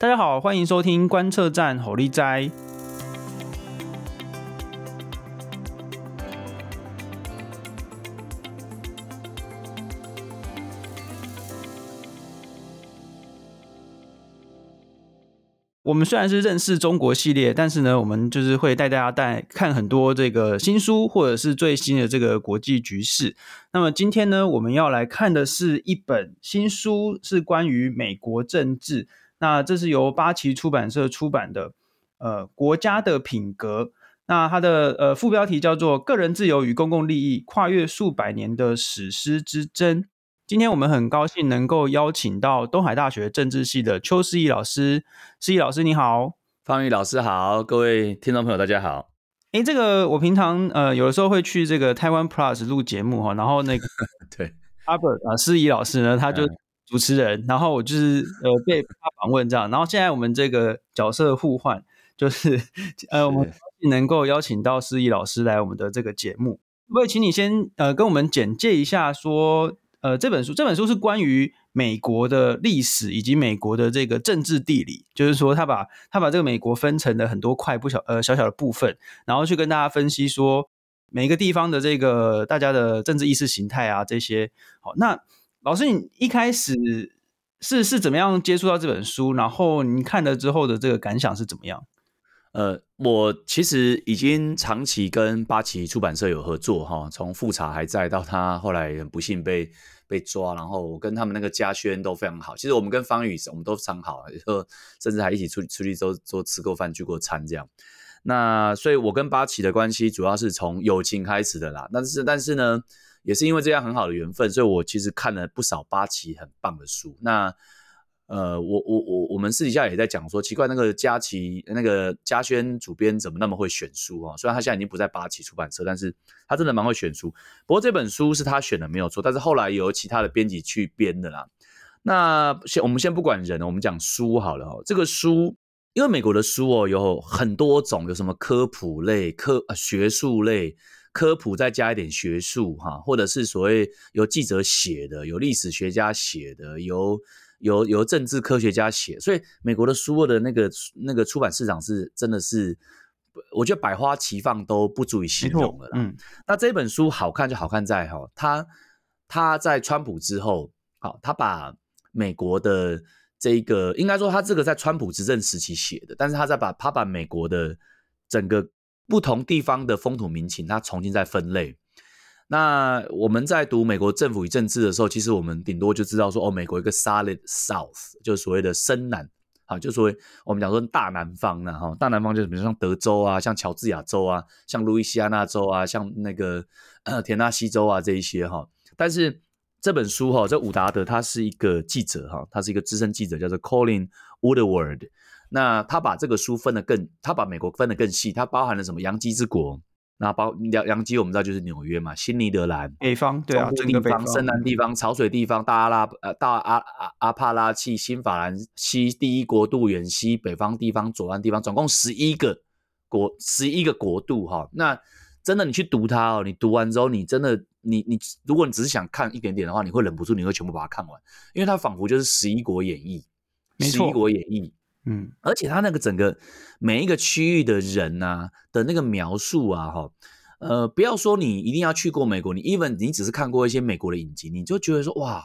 大家好，欢迎收听观测站吼力斋。我们虽然是认识中国系列，但是呢，我们就是会带大家带看很多这个新书，或者是最新的这个国际局势。那么今天呢，我们要来看的是一本新书，是关于美国政治。那这是由八旗出版社出版的，呃，国家的品格。那它的呃副标题叫做《个人自由与公共利益：跨越数百年的史诗之争》。今天我们很高兴能够邀请到东海大学政治系的邱思义老师。思义老师你好，方宇老师好，各位听众朋友大家好。诶，这个我平常呃有的时候会去这个台湾 Plus 录节目哈，然后那个 对 Albert 啊思义老师呢他就。主持人，然后我就是呃被他访问这样，然后现在我们这个角色互换，就是呃我们能够邀请到思义老师来我们的这个节目，可不可以请你先呃跟我们简介一下说，说呃这本书这本书是关于美国的历史以及美国的这个政治地理，就是说他把他把这个美国分成了很多块不小呃小小的部分，然后去跟大家分析说每一个地方的这个大家的政治意识形态啊这些，好那。老师，你一开始是是怎么样接触到这本书？然后你看了之后的这个感想是怎么样？呃，我其实已经长期跟八旗出版社有合作哈，从复查还在到他后来不幸被被抓，然后我跟他们那个嘉轩都非常好。其实我们跟方宇我们都非常好，甚至还一起出出去都都吃过饭、聚过餐这样。那所以，我跟八旗的关系主要是从友情开始的啦。但是，但是呢。也是因为这样很好的缘分，所以我其实看了不少八旗很棒的书。那呃，我我我我们私底下也在讲说，奇怪那个嘉琪那个嘉轩主编怎么那么会选书啊？虽然他现在已经不在八旗出版社，但是他真的蛮会选书。不过这本书是他选的没有错，但是后来由其他的编辑去编的啦。那先我们先不管人，我们讲书好了哦。这个书因为美国的书哦有很多种，有什么科普类、科学术类。科普再加一点学术哈，或者是所谓由记者写的，由历史学家写的，由由由政治科学家写，所以美国的书的那个那个出版市场是真的是，我觉得百花齐放都不足以形容了啦。嗯，那这本书好看就好看在哈，他他在川普之后，好，他把美国的这一个应该说他这个在川普执政时期写的，但是他在把他把美国的整个。不同地方的风土民情，它重新再分类。那我们在读美国政府与政治的时候，其实我们顶多就知道说，哦，美国一个 solid South，就是所谓的深南，啊，就所谓我们讲说大南方呢，哈，大南方就是比如像德州啊，像乔治亚州啊，像路易斯安那州啊，像那个田纳西州啊这一些哈。但是这本书哈，这伍达德他是一个记者哈，他是一个资深记者，叫做 Colin Woodward。那他把这个书分得更，他把美国分得更细，它包含了什么？洋基之国，那包洋洋基我们知道就是纽约嘛，新尼德兰北方，对啊，地方、深南地方、潮水地方、大阿拉呃大阿阿阿帕拉契、新法兰西第一国度、远西北方地方、左岸地方，总共十一个国，十一个国度哈。那真的你去读它哦，你读完之后，你真的你你，如果你只是想看一点点的话，你会忍不住，你会全部把它看完，因为它仿佛就是十一国演义，十一国演义。嗯，而且他那个整个每一个区域的人呐、啊、的那个描述啊，哈，呃，不要说你一定要去过美国，你 even 你只是看过一些美国的影集，你就觉得说哇，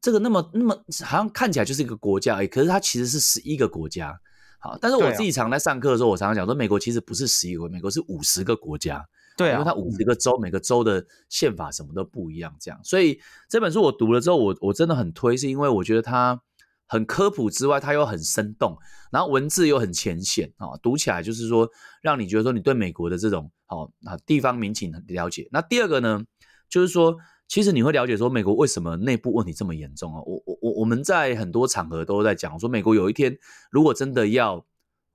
这个那么那么好像看起来就是一个国家而已，可是它其实是十一个国家。好，但是我自己常在上课的时候，我常常讲说，美国其实不是十一个，美国是五十个国家。对啊，因为它五十个州，每个州的宪法什么都不一样，这样。所以这本书我读了之后，我我真的很推，是因为我觉得它。很科普之外，它又很生动，然后文字又很浅显啊，读起来就是说，让你觉得说你对美国的这种好啊地方民情很了解。那第二个呢，就是说，其实你会了解说美国为什么内部问题这么严重啊？我我我我们在很多场合都在讲说，美国有一天如果真的要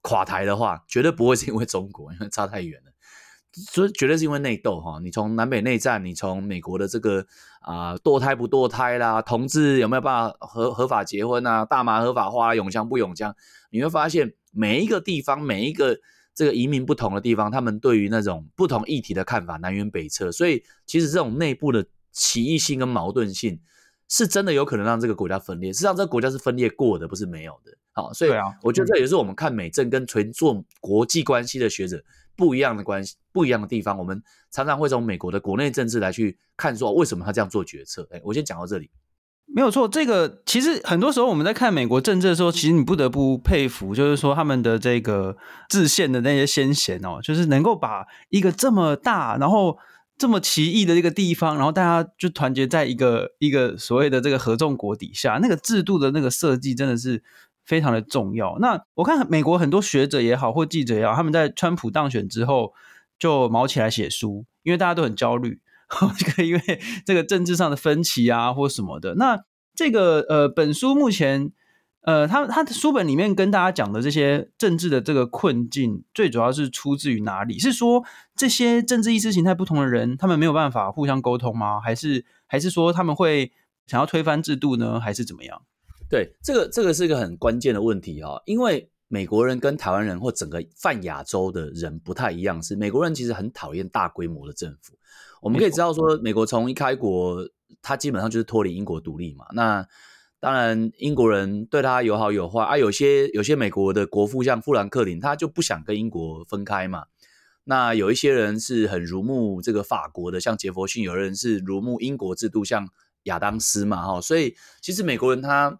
垮台的话，绝对不会是因为中国，因为差太远了。所以绝对是因为内斗哈，你从南北内战，你从美国的这个啊、呃、堕胎不堕胎啦，同志有没有办法合合法结婚啊，大麻合法化，永枪不永枪，你会发现每一个地方，每一个这个移民不同的地方，他们对于那种不同议题的看法南辕北辙，所以其实这种内部的歧义性跟矛盾性，是真的有可能让这个国家分裂。实际上，这个国家是分裂过的，不是没有的。好，所以我觉得这也是我们看美政跟纯做国际关系的学者不一样的关系，不一样的地方。我们常常会从美国的国内政治来去看，说为什么他这样做决策。哎，我先讲到这里。没有错，这个其实很多时候我们在看美国政治的时候，其实你不得不佩服，就是说他们的这个制宪的那些先贤哦，就是能够把一个这么大，然后这么奇异的一个地方，然后大家就团结在一个一个所谓的这个合众国底下，那个制度的那个设计真的是非常的重要。那我看美国很多学者也好，或记者也好，他们在川普当选之后就卯起来写书，因为大家都很焦虑。这个因为这个政治上的分歧啊，或什么的，那这个呃，本书目前呃，他他的书本里面跟大家讲的这些政治的这个困境，最主要是出自于哪里？是说这些政治意识形态不同的人，他们没有办法互相沟通吗？还是还是说他们会想要推翻制度呢？还是怎么样？对，这个这个是一个很关键的问题哈，因为美国人跟台湾人或整个泛亚洲的人不太一样，是美国人其实很讨厌大规模的政府。我们可以知道说，美国从一开国，他基本上就是脱离英国独立嘛。那当然，英国人对他有好有坏啊。有些有些美国的国父，像富兰克林，他就不想跟英国分开嘛。那有一些人是很如慕这个法国的，像杰佛逊；有的人是如慕英国制度，像亚当斯嘛。哈，所以其实美国人他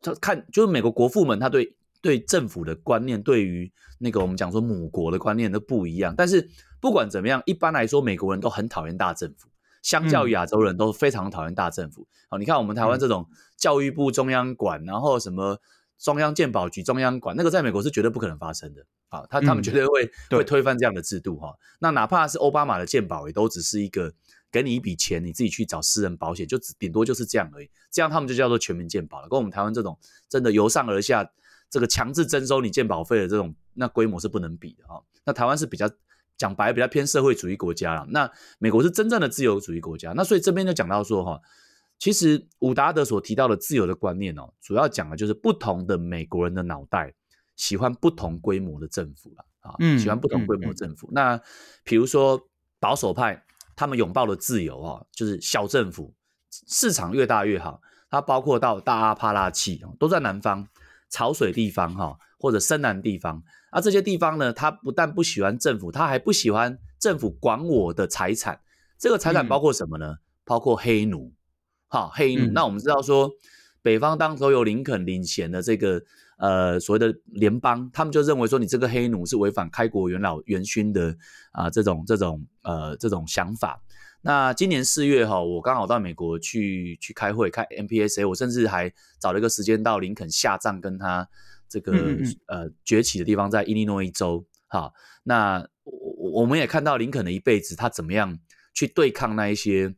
他他看，就是美国国父们，他对对政府的观念，对于那个我们讲说母国的观念都不一样，但是。不管怎么样，一般来说，美国人都很讨厌大政府，相较于亚洲人都非常讨厌大政府。好、嗯，你看我们台湾这种教育部中央管，然后什么中央鉴宝局中央管，那个在美国是绝对不可能发生的。好，他他们绝对会、嗯、会推翻这样的制度哈。那哪怕是奥巴马的鉴宝，也都只是一个给你一笔钱，你自己去找私人保险，就只顶多就是这样而已。这样他们就叫做全民健保了。跟我们台湾这种真的由上而下这个强制征收你健保费的这种，那规模是不能比的哈。那台湾是比较。讲白比较偏社会主义国家了，那美国是真正的自由主义国家，那所以这边就讲到说哈，其实伍达德所提到的自由的观念哦，主要讲的就是不同的美国人的脑袋喜欢不同规模的政府了啊，喜欢不同规模的政府。嗯嗯嗯、那比如说保守派，他们拥抱了自由啊，就是小政府，市场越大越好，它包括到大阿帕拉契都在南方潮水地方哈，或者深南地方。啊，这些地方呢，他不但不喜欢政府，他还不喜欢政府管我的财产。这个财产包括什么呢？嗯、包括黑奴。哈，黑奴。嗯、那我们知道说，北方当时有林肯领衔的这个呃所谓的联邦，他们就认为说，你这个黑奴是违反开国元老元勋的啊、呃、这种这种呃这种想法。那今年四月哈，我刚好到美国去去开会开 NPSA，我甚至还找了一个时间到林肯下葬跟他。这个呃崛起的地方在伊利诺伊州，哈，那我我们也看到林肯的一辈子，他怎么样去对抗那一些，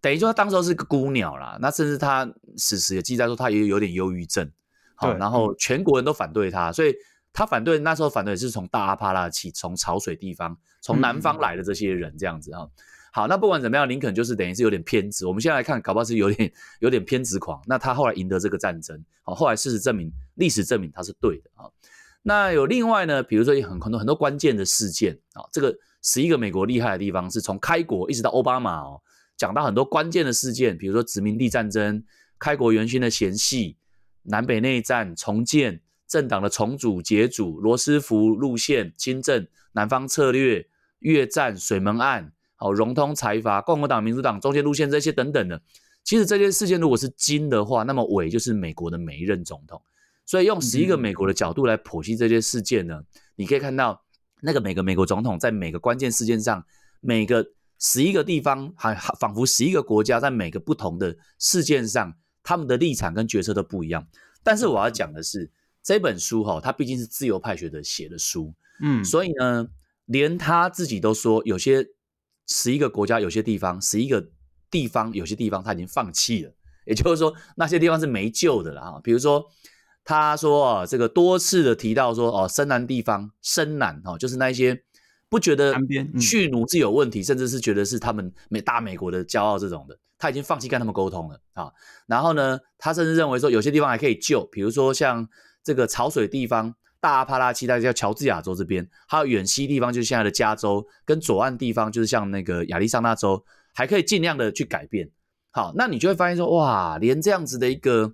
等于说他当时候是个孤鸟啦，那甚至他史实也记载说他也有点忧郁症，好，然后全国人都反对他，所以他反对那时候反对是从大阿帕拉起，从潮水地方，从南方来的这些人这样子哈。好，那不管怎么样，林肯就是等于是有点偏执。我们现在来看，搞不好是有点有点偏执狂。那他后来赢得这个战争，好，后来事实证明，历史证明他是对的啊。那有另外呢，比如说很很多很多关键的事件啊，这个十一个美国厉害的地方是从开国一直到奥巴马哦，讲到很多关键的事件，比如说殖民地战争、开国元勋的嫌隙、南北内战、重建、政党的重组、解组、罗斯福路线、亲政、南方策略、越战、水门案。好，融通财阀、共和党、民主党中间路线这些等等的，其实这些事件如果是金的话，那么伟就是美国的每一任总统。所以用十一个美国的角度来剖析这些事件呢，你可以看到那个每个美国总统在每个关键事件上，每个十一个地方，还仿佛十一个国家在每个不同的事件上，他们的立场跟决策都不一样。但是我要讲的是，这本书哈，它毕竟是自由派学者写的书，嗯，所以呢，连他自己都说有些。十一个国家，有些地方，十一个地方，有些地方他已经放弃了，也就是说，那些地方是没救的了啊。比如说，他说啊，这个多次的提到说，哦，深南地方，深南哦，就是那些不觉得去奴是有问题，甚至是觉得是他们美大美国的骄傲这种的，他已经放弃跟他们沟通了啊。然后呢，他甚至认为说，有些地方还可以救，比如说像这个潮水地方。大阿帕拉契，大家叫乔治亚州这边，还有远西地方，就是现在的加州，跟左岸地方，就是像那个亚利桑那州，还可以尽量的去改变。好，那你就会发现说，哇，连这样子的一个，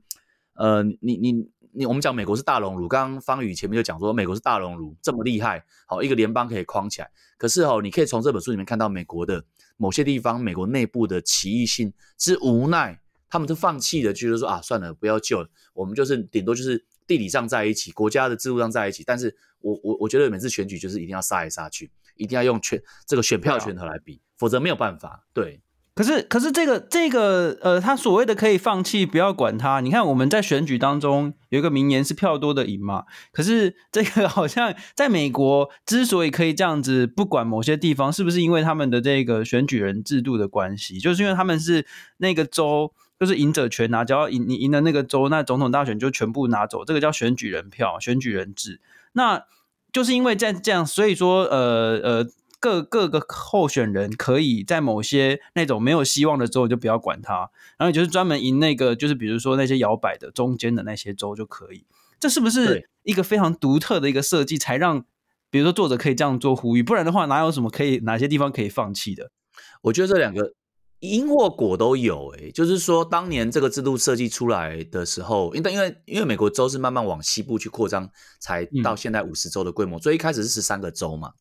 呃，你你你，我们讲美国是大熔炉，刚刚方宇前面就讲说美国是大熔炉这么厉害，好，一个联邦可以框起来。可是哦，你可以从这本书里面看到美国的某些地方，美国内部的歧异性之无奈，他们都放弃的，就是说啊，算了，不要救了，我们就是顶多就是地理上在一起，国家的制度上在一起。但是我我我觉得每次选举就是一定要杀来杀去，一定要用权这个选票拳头来比，否则没有办法。对。可是，可是这个这个呃，他所谓的可以放弃，不要管他。你看我们在选举当中有一个名言是票多的赢嘛。可是这个好像在美国之所以可以这样子不管某些地方，是不是因为他们的这个选举人制度的关系？就是因为他们是那个州就是赢者全拿，只要赢你赢了那个州，那总统大选就全部拿走，这个叫选举人票、选举人制。那就是因为在这样，所以说呃呃。各各个候选人可以在某些那种没有希望的州就不要管他，然后就是专门赢那个，就是比如说那些摇摆的中间的那些州就可以。这是不是一个非常独特的一个设计，才让比如说作者可以这样做呼吁？不然的话，哪有什么可以哪些地方可以放弃的？我觉得这两个因或果都有、欸。诶，就是说当年这个制度设计出来的时候，因为因为因为美国州是慢慢往西部去扩张，才到现在五十州的规模，所以一开始是十三个州嘛。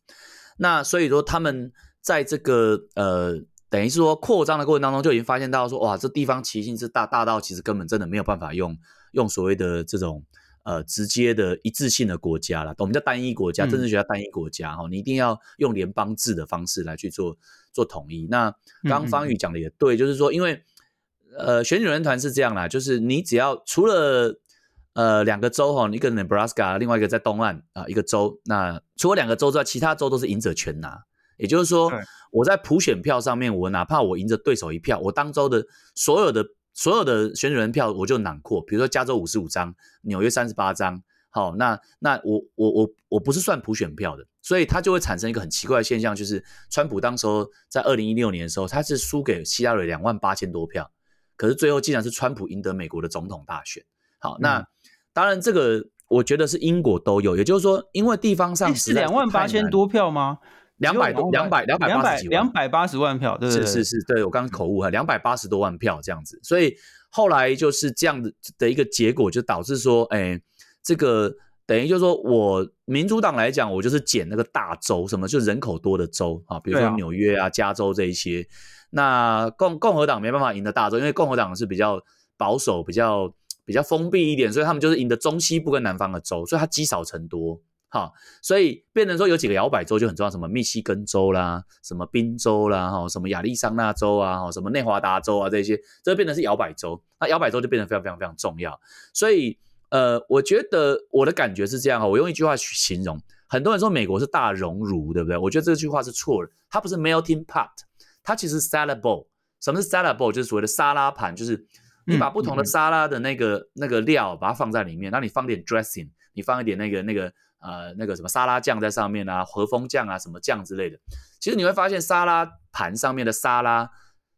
那所以说，他们在这个呃，等于是说扩张的过程当中，就已经发现到说，哇，这地方歧性是大大到其实根本真的没有办法用用所谓的这种呃直接的一致性的国家了，我们叫单一国家，政治学叫单一国家哈、嗯，你一定要用联邦制的方式来去做做统一。那刚刚方宇讲的也对，嗯嗯就是说，因为呃选举人团是这样啦，就是你只要除了呃，两个州哈，一个 Nebraska，另外一个在东岸啊，一个州。那除了两个州之外，其他州都是赢者全拿。也就是说，我在普选票上面，我哪怕我赢着对手一票，我当州的所有的所有的选举人票我就囊括。比如说加州五十五张，纽约三十八张。好，那那我我我我不是算普选票的，所以它就会产生一个很奇怪的现象，就是川普当时候在二零一六年的时候，他是输给希拉蕊两万八千多票，可是最后竟然是川普赢得美国的总统大选。好，那。嗯当然，这个我觉得是因果都有，也就是说，因为地方上是两万八千多票吗？两百多，两百两百八十几万，两百八十万票，对对对，是是是，对我刚刚口误哈，两百八十多万票这样子，所以后来就是这样的的一个结果，就导致说，哎，这个等于就是说我民主党来讲，我就是捡那个大州，什么就人口多的州啊，比如说纽约啊、加州这一些，那共共和党没办法赢得大州，因为共和党是比较保守，比较。比较封闭一点，所以他们就是赢得中西部跟南方的州，所以它积少成多，哈，所以变成说有几个摇摆州就很重要，什么密西根州啦，什么宾州啦，哈，什么亚利桑那州啊，哈，什么内华达州啊，这些，这变成是摇摆州，那摇摆州就变得非常非常非常重要。所以，呃，我觉得我的感觉是这样哈，我用一句话去形容，很多人说美国是大熔炉，对不对？我觉得这句话是错的，它不是 melting pot，它其实 salad bowl。什么是 salad bowl？就是所谓的沙拉盘，就是。你把不同的沙拉的那个、嗯、那个料把它放在里面，那你放点 dressing，你放一点那个那个呃那个什么沙拉酱在上面啊，和风酱啊什么酱之类的。其实你会发现沙拉盘上面的沙拉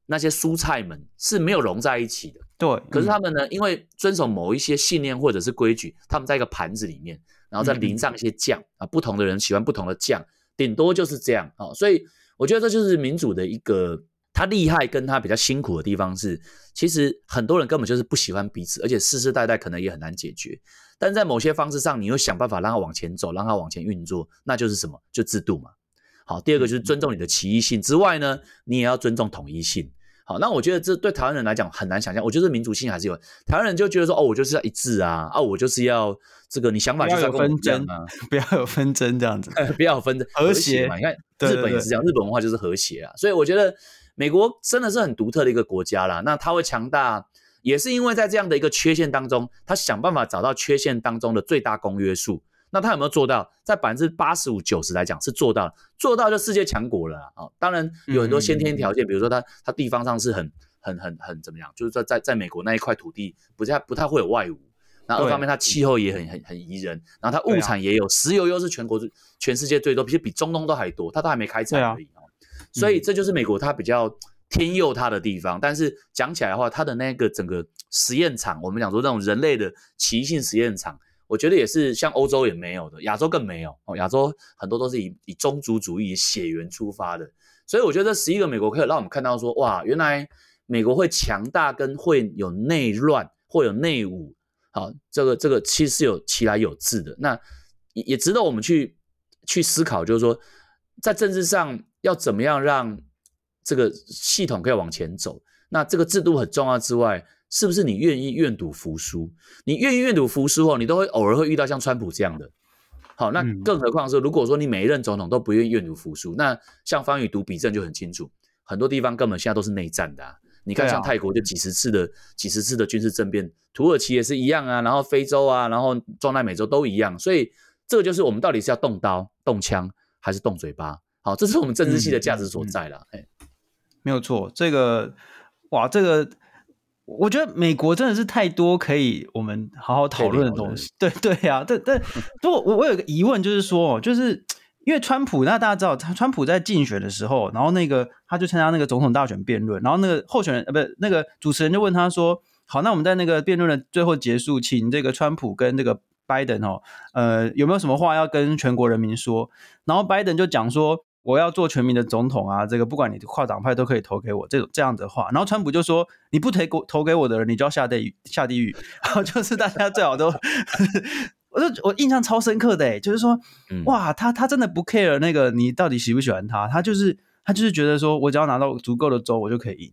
那些蔬菜们是没有融在一起的。对。可是他们呢，因为遵守某一些信念或者是规矩，他们在一个盘子里面，然后再淋上一些酱啊，不同的人喜欢不同的酱，顶多就是这样啊。所以我觉得这就是民主的一个。他厉害，跟他比较辛苦的地方是，其实很多人根本就是不喜欢彼此，而且世世代代可能也很难解决。但在某些方式上，你又想办法让他往前走，让他往前运作，那就是什么？就制度嘛。好，第二个就是尊重你的歧异性之外呢，你也要尊重统一性。好，那我觉得这对台湾人来讲很难想象。我觉得民族性还是有，台湾人就觉得说，哦，我就是要一致啊，啊，我就是要这个，你想法就是要纷争啊，不要有纷争这样子，不要有纷争，和谐嘛。你看日本也是这样，日本文化就是和谐啊，所以我觉得。美国真的是很独特的一个国家啦，那它会强大，也是因为在这样的一个缺陷当中，它想办法找到缺陷当中的最大公约数。那他有没有做到？在百分之八十五、九十来讲是做到，做到就世界强国了啊！当然有很多先天条件，比如说它它地方上是很很很很怎么样，就是在在在美国那一块土地不太不太会有外侮，那二方面它气候也很很很宜人，然后它物产也有，石油又是全国全世界最多，比比中东都还多，它都还没开采而已。所以这就是美国它比较天佑它的地方，但是讲起来的话，它的那个整个实验场，我们讲说那种人类的奇异性实验场，我觉得也是像欧洲也没有的，亚洲更没有哦。亚洲很多都是以以宗族主义、血缘出发的，所以我觉得这十一个美国可以让我们看到说，哇，原来美国会强大跟会有内乱会有内武，好，这个这个其实是有其来有自的。那也也值得我们去去思考，就是说在政治上要怎么样让这个系统可以往前走。那这个制度很重要之外，是不是你愿意愿赌服输？你愿意愿赌服输哦，你都会偶尔会遇到像川普这样的。好，那更何况是如果说你每一任总统都不愿意愿赌服输，那像方宇读比证就很清楚，很多地方根本现在都是内战的啊。你看，像泰国就几十次的几十次的军事政变，土耳其也是一样啊，然后非洲啊，然后中南美洲都一样。所以这个就是我们到底是要动刀、动枪，还是动嘴巴？好，这是我们政治系的价值所在了。哎，没有错，这个哇，这个。我觉得美国真的是太多可以我们好好讨论的东西。对对呀，但但。不过我我有一个疑问，就是说，就是因为川普，那大家知道，他川普在竞选的时候，然后那个他就参加那个总统大选辩论，然后那个候选人呃，不是那个主持人就问他说：“好，那我们在那个辩论的最后结束，请这个川普跟这个拜登哦，呃，有没有什么话要跟全国人民说？”然后拜登就讲说。我要做全民的总统啊！这个不管你跨党派都可以投给我，这种这样的话，然后川普就说：“你不投给投给我的人，你就要下地狱，下地狱。”然后就是大家最好都，我就我印象超深刻的，就是说，哇，他他真的不 care 那个你到底喜不喜欢他，他就是他就是觉得说我只要拿到足够的州，我就可以赢。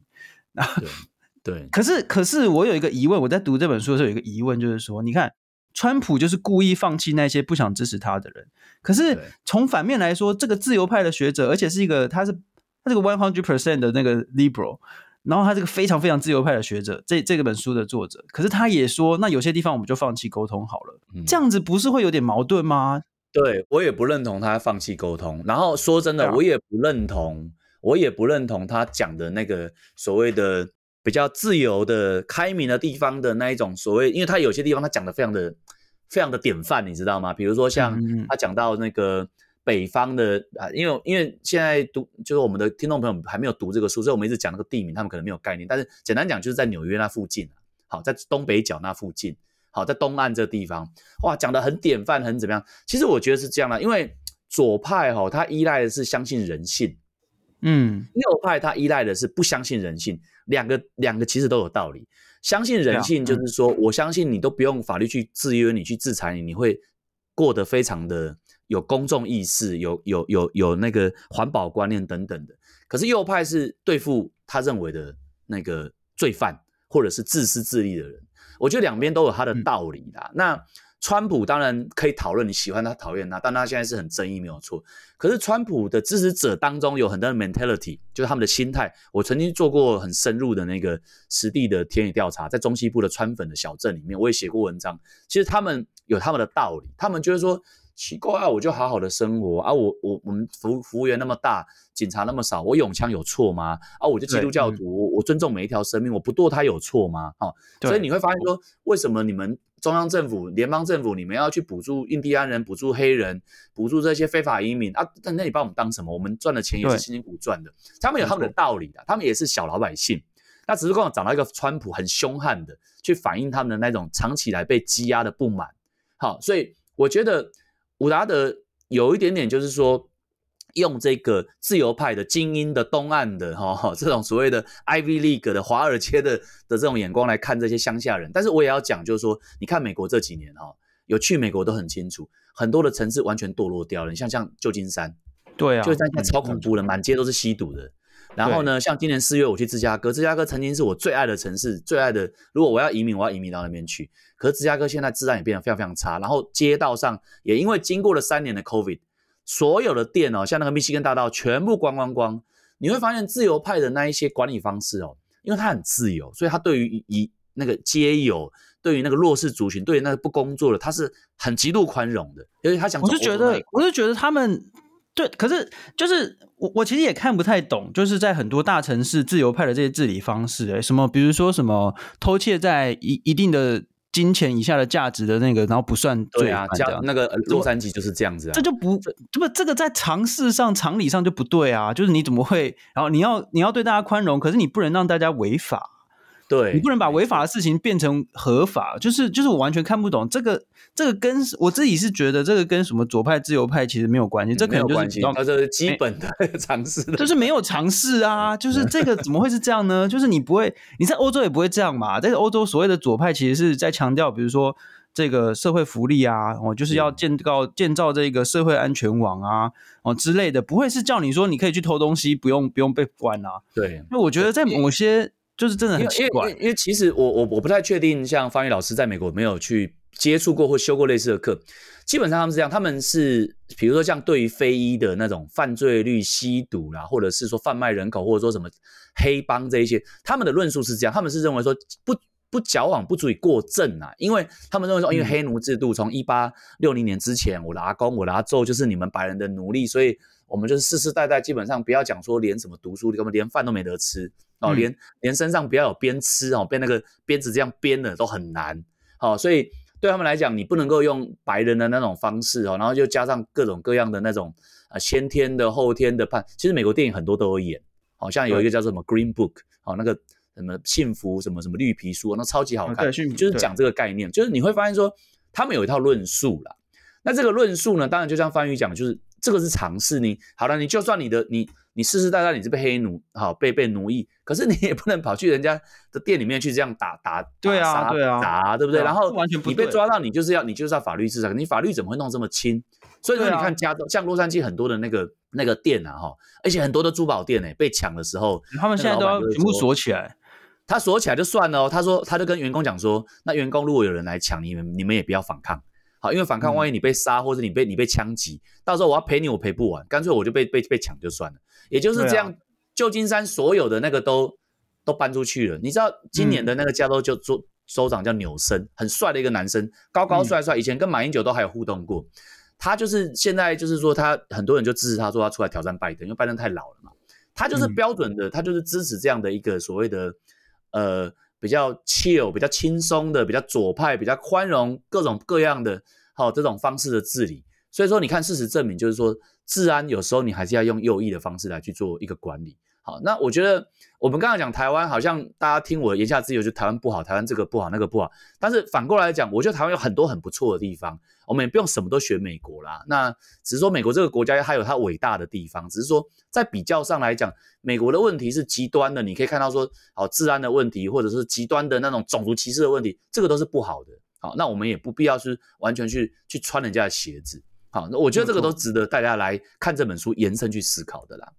对，可是可是我有一个疑问，我在读这本书的时候有一个疑问，就是说，你看。川普就是故意放弃那些不想支持他的人，可是从反面来说，这个自由派的学者，而且是一个他是他这个 one hundred percent 的那个 liberal，然后他这个非常非常自由派的学者，这这个本书的作者，可是他也说，那有些地方我们就放弃沟通好了，这样子不是会有点矛盾吗？对，我也不认同他放弃沟通，然后说真的，我也不认同，我也不认同他讲的那个所谓的。比较自由的、开明的地方的那一种所谓，因为他有些地方他讲的非常的、非常的典范，你知道吗？比如说像他讲到那个北方的啊，因为因为现在读就是我们的听众朋友还没有读这个书，所以我们一直讲那个地名，他们可能没有概念。但是简单讲，就是在纽约那附近，好，在东北角那附近，好，在东岸这地方，哇，讲的很典范，很怎么样？其实我觉得是这样的，因为左派哈，他依赖的是相信人性。嗯，右派他依赖的是不相信人性，两个两个其实都有道理。相信人性就是说，我相信你都不用法律去制约你，去制裁你，你会过得非常的有公众意识，有有有有那个环保观念等等的。可是右派是对付他认为的那个罪犯或者是自私自利的人，我觉得两边都有他的道理啦。那。川普当然可以讨论，你喜欢他讨厌他，但他现在是很争议，没有错。可是川普的支持者当中有很多的 mentality，就是他们的心态。我曾经做过很深入的那个实地的田野调查，在中西部的川粉的小镇里面，我也写过文章。其实他们有他们的道理，他们就是说奇怪啊，我就好好的生活啊，我我我们服服务员那么大，警察那么少，我永枪有错吗？啊，我就基督教徒，我我尊重每一条生命，我不剁他有错吗？啊，所以你会发现说，为什么你们？中央政府、联邦政府，你们要去补助印第安人、补助黑人、补助这些非法移民啊？那那你把我们当什么？我们赚的钱也是辛辛苦苦赚的。他们有他们的道理的，他们也是小老百姓。那只是刚好找到一个川普很凶悍的，去反映他们的那种长期以来被积压的不满。好，所以我觉得伍达德有一点点就是说。用这个自由派的精英的东岸的哈，这种所谓的 Ivy League 的华尔街的的这种眼光来看这些乡下人，但是我也要讲，就是说，你看美国这几年哈，有去美国都很清楚，很多的城市完全堕落掉了。你像像旧金山，对啊，旧金山现在超恐怖的，满街都是吸毒的。然后呢，像今年四月我去芝加哥，芝加哥曾经是我最爱的城市，最爱的。如果我要移民，我要移民到那边去。可是芝加哥现在治安也变得非常非常差，然后街道上也因为经过了三年的 COVID。所有的店哦，像那个密西根大道，全部关光光。你会发现自由派的那一些管理方式哦，因为他很自由，所以他对于一那个街友，对于那个弱势族群，对于那个不工作的，他是很极度宽容的。因为他想，我是觉得，我是觉得他们对，可是就是我我其实也看不太懂，就是在很多大城市自由派的这些治理方式，诶，什么比如说什么偷窃在一一定的。金钱以下的价值的那个，然后不算罪啊，加那个洛杉矶就是这样子啊，这就不这不这个在常识上、常理上就不对啊，就是你怎么会，然后你要你要对大家宽容，可是你不能让大家违法，对，你不能把违法的事情变成合法，就是就是我完全看不懂这个这个跟我自己是觉得这个跟什么左派自由派其实没有关系，这可能就是比较这是基本的 常识，就是没有尝试啊，就是这个怎么会是这样呢？就是你不会你在欧洲也不会这样嘛，但是欧洲所谓的左派其实是在强调，比如说这个社会福利啊，哦，就是要建造建造这个社会安全网啊，哦之类的，不会是叫你说你可以去偷东西，不用不用被关啊。对，那我觉得在某些。就是真的很奇怪，因为，因为，其实我我我不太确定，像方宇老师在美国没有去接触过或修过类似的课。基本上他们是这样，他们是比如说像对于非裔的那种犯罪率、吸毒啦，或者是说贩卖人口，或者说什么黑帮这一些，他们的论述是这样，他们是认为说不不矫枉不足以过正啊，因为他们认为说，因为黑奴制度从一八六零年之前，我的阿公、我的阿祖就是你们白人的奴隶，所以我们就是世世代代基本上不要讲说连什么读书，根本连饭都没得吃。哦，连连身上不要有鞭笞哦，被那个鞭子这样鞭的都很难。好，所以对他们来讲，你不能够用白人的那种方式哦，然后就加上各种各样的那种啊先天的、后天的判。其实美国电影很多都有演，好像有一个叫做什么《Green Book》哦，那个什么幸福什么什么绿皮书，那超级好看，就是讲这个概念，就是你会发现说他们有一套论述啦。那这个论述呢，当然就像范宇讲，就是这个是常识。你好了，你就算你的你。你世世代代你是被黑奴，好被被奴役，可是你也不能跑去人家的店里面去这样打打，对啊，对啊，打，对不对？然后你被抓到，你就是要你就是要法律制裁，你法律怎么会弄这么轻？所以说你看加州，像洛杉矶很多的那个那个店啊，哈，而且很多的珠宝店诶，被抢的时候，他们现在都要全部锁起来。他锁起来就算了，他说他就跟员工讲说，那员工如果有人来抢你们，你们也不要反抗。好，因为反抗，万一你被杀，嗯、或者你被你被枪击，到时候我要赔你，我赔不完，干脆我就被被被抢就算了。也就是这样，旧、啊、金山所有的那个都都搬出去了。你知道今年的那个加州就州州长叫纽森，很帅的一个男生，高高帅帅，以前跟马英九都还有互动过。他就是现在就是说，他很多人就支持他，说他出来挑战拜登，因为拜登太老了嘛。他就是标准的，他就是支持这样的一个所谓的呃。比较 chill，比较轻松的，比较左派，比较宽容，各种各样的，好这种方式的治理。所以说，你看，事实证明，就是说，治安有时候你还是要用右翼的方式来去做一个管理。好，那我觉得我们刚才讲台湾，好像大家听我言下之意，就台湾不好，台湾这个不好，那个不好。但是反过来讲，我觉得台湾有很多很不错的地方。我们也不用什么都学美国啦，那只是说美国这个国家它有它伟大的地方，只是说在比较上来讲，美国的问题是极端的，你可以看到说，好治安的问题，或者是极端的那种种族歧视的问题，这个都是不好的。好，那我们也不必要是完全去去穿人家的鞋子。好，那我觉得这个都值得大家来看这本书延伸去思考的啦。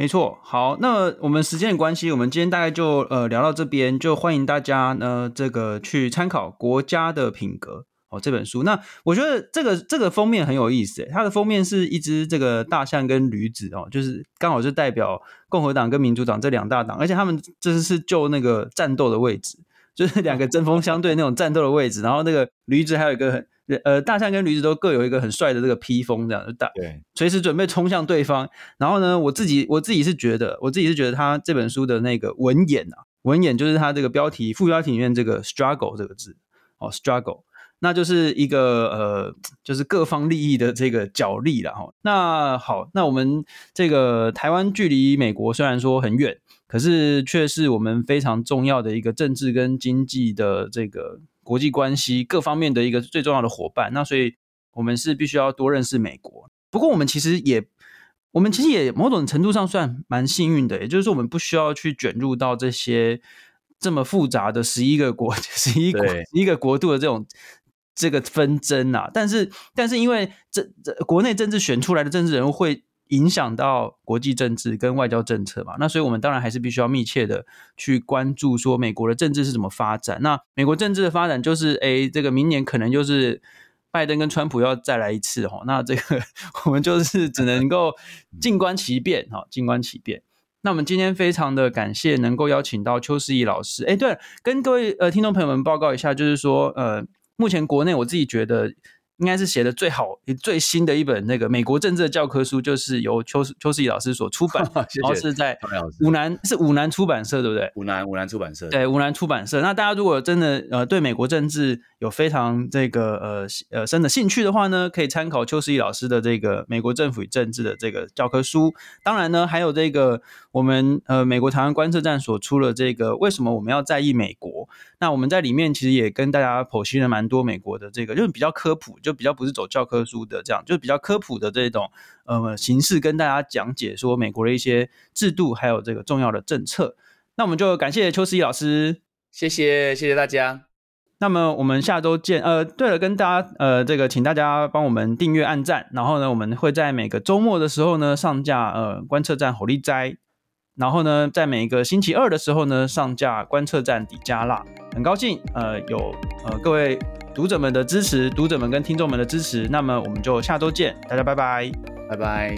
没错，好，那我们时间的关系，我们今天大概就呃聊到这边，就欢迎大家呢这个去参考《国家的品格》。哦，这本书，那我觉得这个这个封面很有意思，它的封面是一只这个大象跟驴子哦，就是刚好是代表共和党跟民主党这两大党，而且他们这是是就那个战斗的位置，就是两个针锋相对那种战斗的位置，然后那个驴子还有一个很呃，大象跟驴子都各有一个很帅的这个披风，这样就大，对，随时准备冲向对方。然后呢，我自己我自己是觉得，我自己是觉得他这本书的那个文眼啊，文眼就是他这个标题副标题里面这个 struggle 这个字哦，struggle。那就是一个呃，就是各方利益的这个角力了哈。那好，那我们这个台湾距离美国虽然说很远，可是却是我们非常重要的一个政治跟经济的这个国际关系各方面的一个最重要的伙伴。那所以，我们是必须要多认识美国。不过，我们其实也，我们其实也某种程度上算蛮幸运的，也就是说，我们不需要去卷入到这些这么复杂的十一个国、十一国、十一个国度的这种。这个纷争啊，但是但是因为这这国内政治选出来的政治人物会影响到国际政治跟外交政策嘛，那所以我们当然还是必须要密切的去关注说美国的政治是怎么发展。那美国政治的发展就是，哎，这个明年可能就是拜登跟川普要再来一次哈，那这个 我们就是只能够 静观其变哈，静观其变。那我们今天非常的感谢能够邀请到邱师仪老师。哎，对了，跟各位呃听众朋友们报告一下，就是说呃。目前国内我自己觉得应该是写的最好、最新的一本那个美国政治的教科书，就是由邱邱士仪老师所出版，谢谢然后是在五南是五南出版社，对不对？五南五南出版社，对五南出版社。那大家如果真的呃对美国政治有非常这个呃呃深的兴趣的话呢，可以参考邱士仪老师的这个《美国政府与政治》的这个教科书。当然呢，还有这个我们呃美国台湾观测站所出的这个为什么我们要在意美国？那我们在里面其实也跟大家剖析了蛮多美国的这个，就是比较科普，就比较不是走教科书的这样，就是比较科普的这种呃形式跟大家讲解说美国的一些制度还有这个重要的政策。那我们就感谢邱思怡老师，谢谢谢谢大家。那么我们下周见。呃，对了，跟大家呃，这个请大家帮我们订阅、按赞。然后呢，我们会在每个周末的时候呢上架呃观测站火力斋。然后呢，在每一个星期二的时候呢上架观测站底加辣。很高兴呃有呃各位读者们的支持，读者们跟听众们的支持。那么我们就下周见，大家拜拜，拜拜。